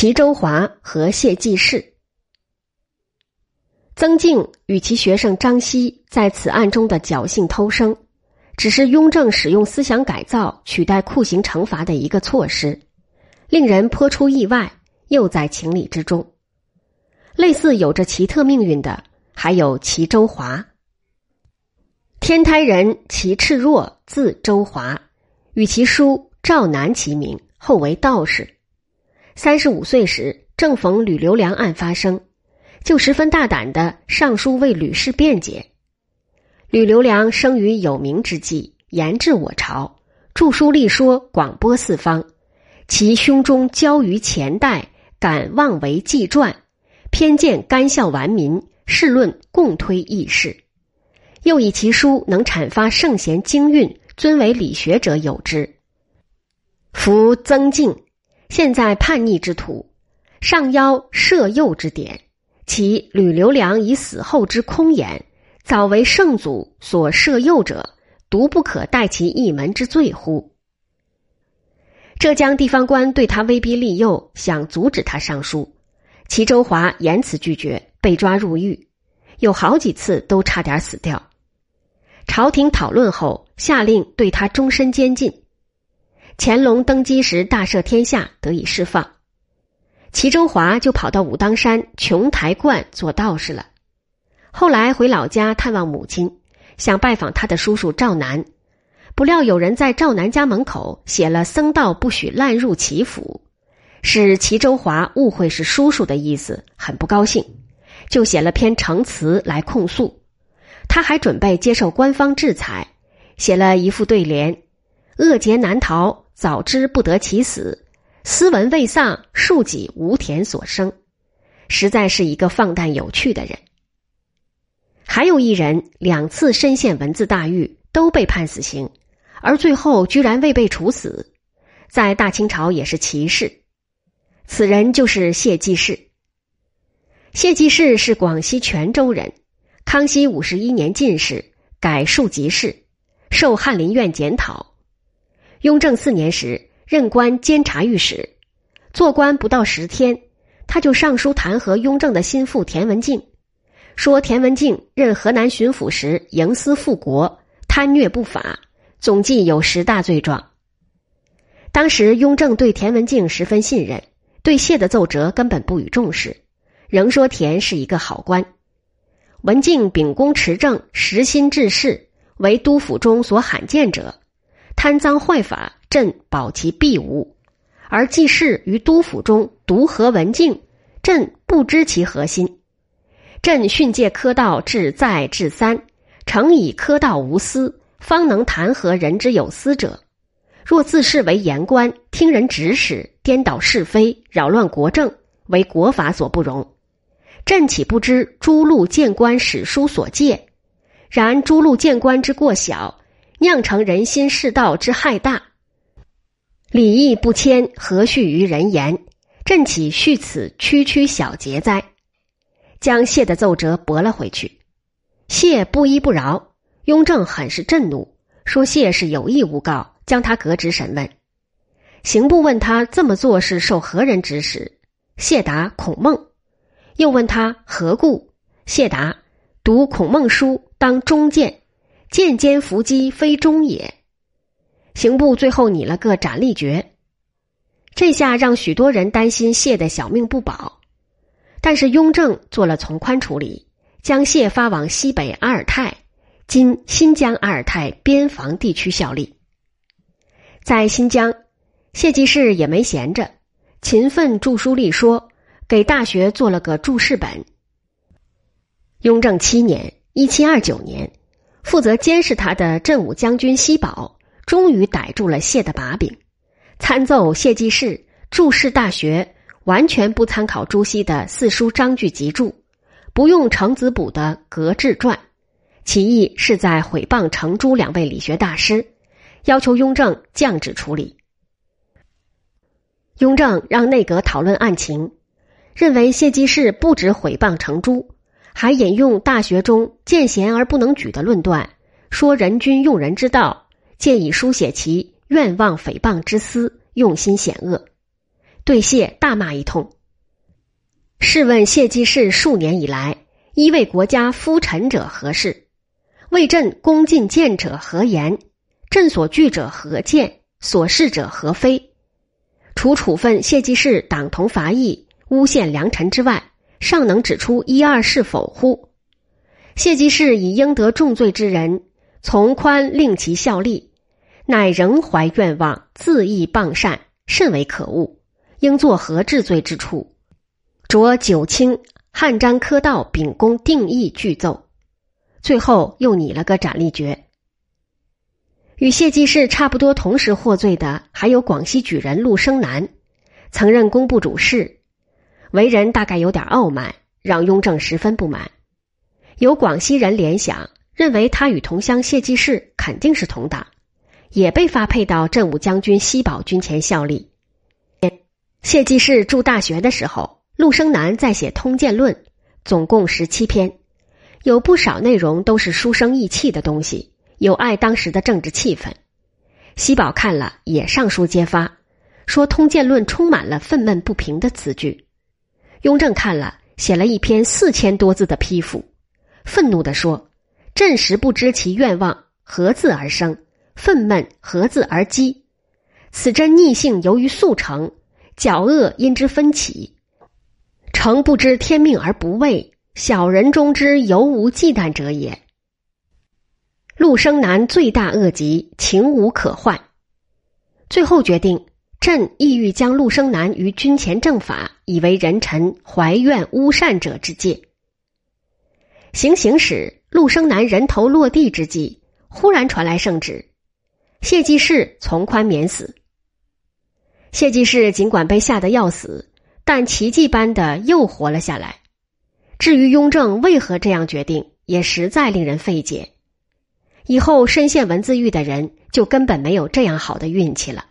齐周华和谢继世。曾静与其学生张熙在此案中的侥幸偷生，只是雍正使用思想改造取代酷刑惩罚的一个措施，令人颇出意外，又在情理之中。类似有着奇特命运的，还有齐周华。天台人齐赤若，字周华，与其叔赵南齐名，后为道士。三十五岁时，正逢吕留良案发生，就十分大胆的上书为吕氏辩解。吕留良生于有名之际，言至我朝，著书立说，广播四方。其胸中交于前代，敢妄为纪传，偏见干校顽民，世论共推异事。又以其书能阐发圣贤经韵，尊为理学者有之。夫曾静。现在叛逆之徒，上邀摄诱之典，其吕留良以死后之空言，早为圣祖所摄诱者，独不可待其一门之罪乎？浙江地方官对他威逼利诱，想阻止他上书，齐周华严辞拒绝，被抓入狱，有好几次都差点死掉。朝廷讨论后，下令对他终身监禁。乾隆登基时大赦天下，得以释放。齐周华就跑到武当山琼台观做道士了。后来回老家探望母亲，想拜访他的叔叔赵南，不料有人在赵南家门口写了“僧道不许滥入齐府”，使齐周华误会是叔叔的意思，很不高兴，就写了篇呈词来控诉。他还准备接受官方制裁，写了一副对联：“恶劫难逃。”早知不得其死，斯文未丧，庶己无田所生，实在是一个放荡有趣的人。还有一人两次身陷文字大狱，都被判死刑，而最后居然未被处死，在大清朝也是奇事。此人就是谢继世。谢继世是广西全州人，康熙五十一年进士，改庶吉士，受翰林院检讨。雍正四年时，任官监察御史，做官不到十天，他就上书弹劾雍正的心腹田文镜，说田文镜任河南巡抚时营私复国、贪虐不法，总计有十大罪状。当时雍正对田文镜十分信任，对谢的奏折根本不予重视，仍说田是一个好官。文静秉公持政，实心治事，为督府中所罕见者。贪赃坏法，朕保其必无；而济世于督府中独合文静，朕不知其核心。朕训诫科道至再至三，诚以科道无私，方能弹劾人之有私者。若自视为言官，听人指使，颠倒是非，扰乱国政，为国法所不容。朕岂不知诸路谏官史书所戒？然诸路谏官之过小。酿成人心世道之害大，礼义不谦，何恤于人言？朕岂恤此区区小节哉？将谢的奏折驳了回去。谢不依不饶，雍正很是震怒，说谢是有意诬告，将他革职审问。刑部问他这么做是受何人指使？谢答孔孟。又问他何故？谢答读孔孟书当忠谏。见奸伏击，非忠也。刑部最后拟了个斩立决，这下让许多人担心谢的小命不保。但是雍正做了从宽处理，将谢发往西北阿尔泰（今新疆阿尔泰）边防地区效力。在新疆，谢继世也没闲着，勤奋著书立说，给大学做了个注释本。雍正七年（一七二九年）。负责监视他的镇武将军西宝，终于逮住了谢的把柄，参奏谢继世注释大学，完全不参考朱熹的《四书章句集注》，不用程子补的《格致传》，其意是在毁谤程朱两位理学大师，要求雍正降旨处理。雍正让内阁讨论案情，认为谢继世不止毁谤程朱。还引用《大学》中“见贤而不能举”的论断，说人君用人之道，借以书写其愿望诽谤之思，用心险恶。对谢大骂一通。试问谢济世数年以来，一为国家夫臣者何事？为朕恭进谏者何言？朕所惧者何见？所事者何非？除处分谢济世党同伐异、诬陷良臣之外，尚能指出一二是否乎？谢济世以应得重罪之人，从宽令其效力，乃仍怀愿望，恣意谤善，甚为可恶。应作何治罪之处？着九卿、汉章科道秉公定义具奏，最后又拟了个斩立决。与谢济世差不多同时获罪的，还有广西举人陆生南，曾任工部主事，为人大概有点傲慢，让雍正十分不满。有广西人联想，认为他与同乡谢济世肯定是同党，也被发配到镇武将军西宝军前效力。谢济世住大学的时候。陆生南在写《通鉴论》，总共十七篇，有不少内容都是书生意气的东西，有碍当时的政治气氛。西宝看了也上书揭发，说《通鉴论》充满了愤懑不平的词句。雍正看了，写了一篇四千多字的批复，愤怒地说：“朕实不知其愿望何自而生，愤懑何自而积？此真逆性由于速成，矫恶因之分起。”诚不知天命而不畏，小人中之犹无忌惮者也。陆生南罪大恶极，情无可换。最后决定，朕意欲将陆生南于军前正法，以为人臣怀怨诬善者之戒。行刑时，陆生南人头落地之际，忽然传来圣旨，谢济世从宽免死。谢济世尽管被吓得要死。但奇迹般的又活了下来。至于雍正为何这样决定，也实在令人费解。以后深陷文字狱的人，就根本没有这样好的运气了。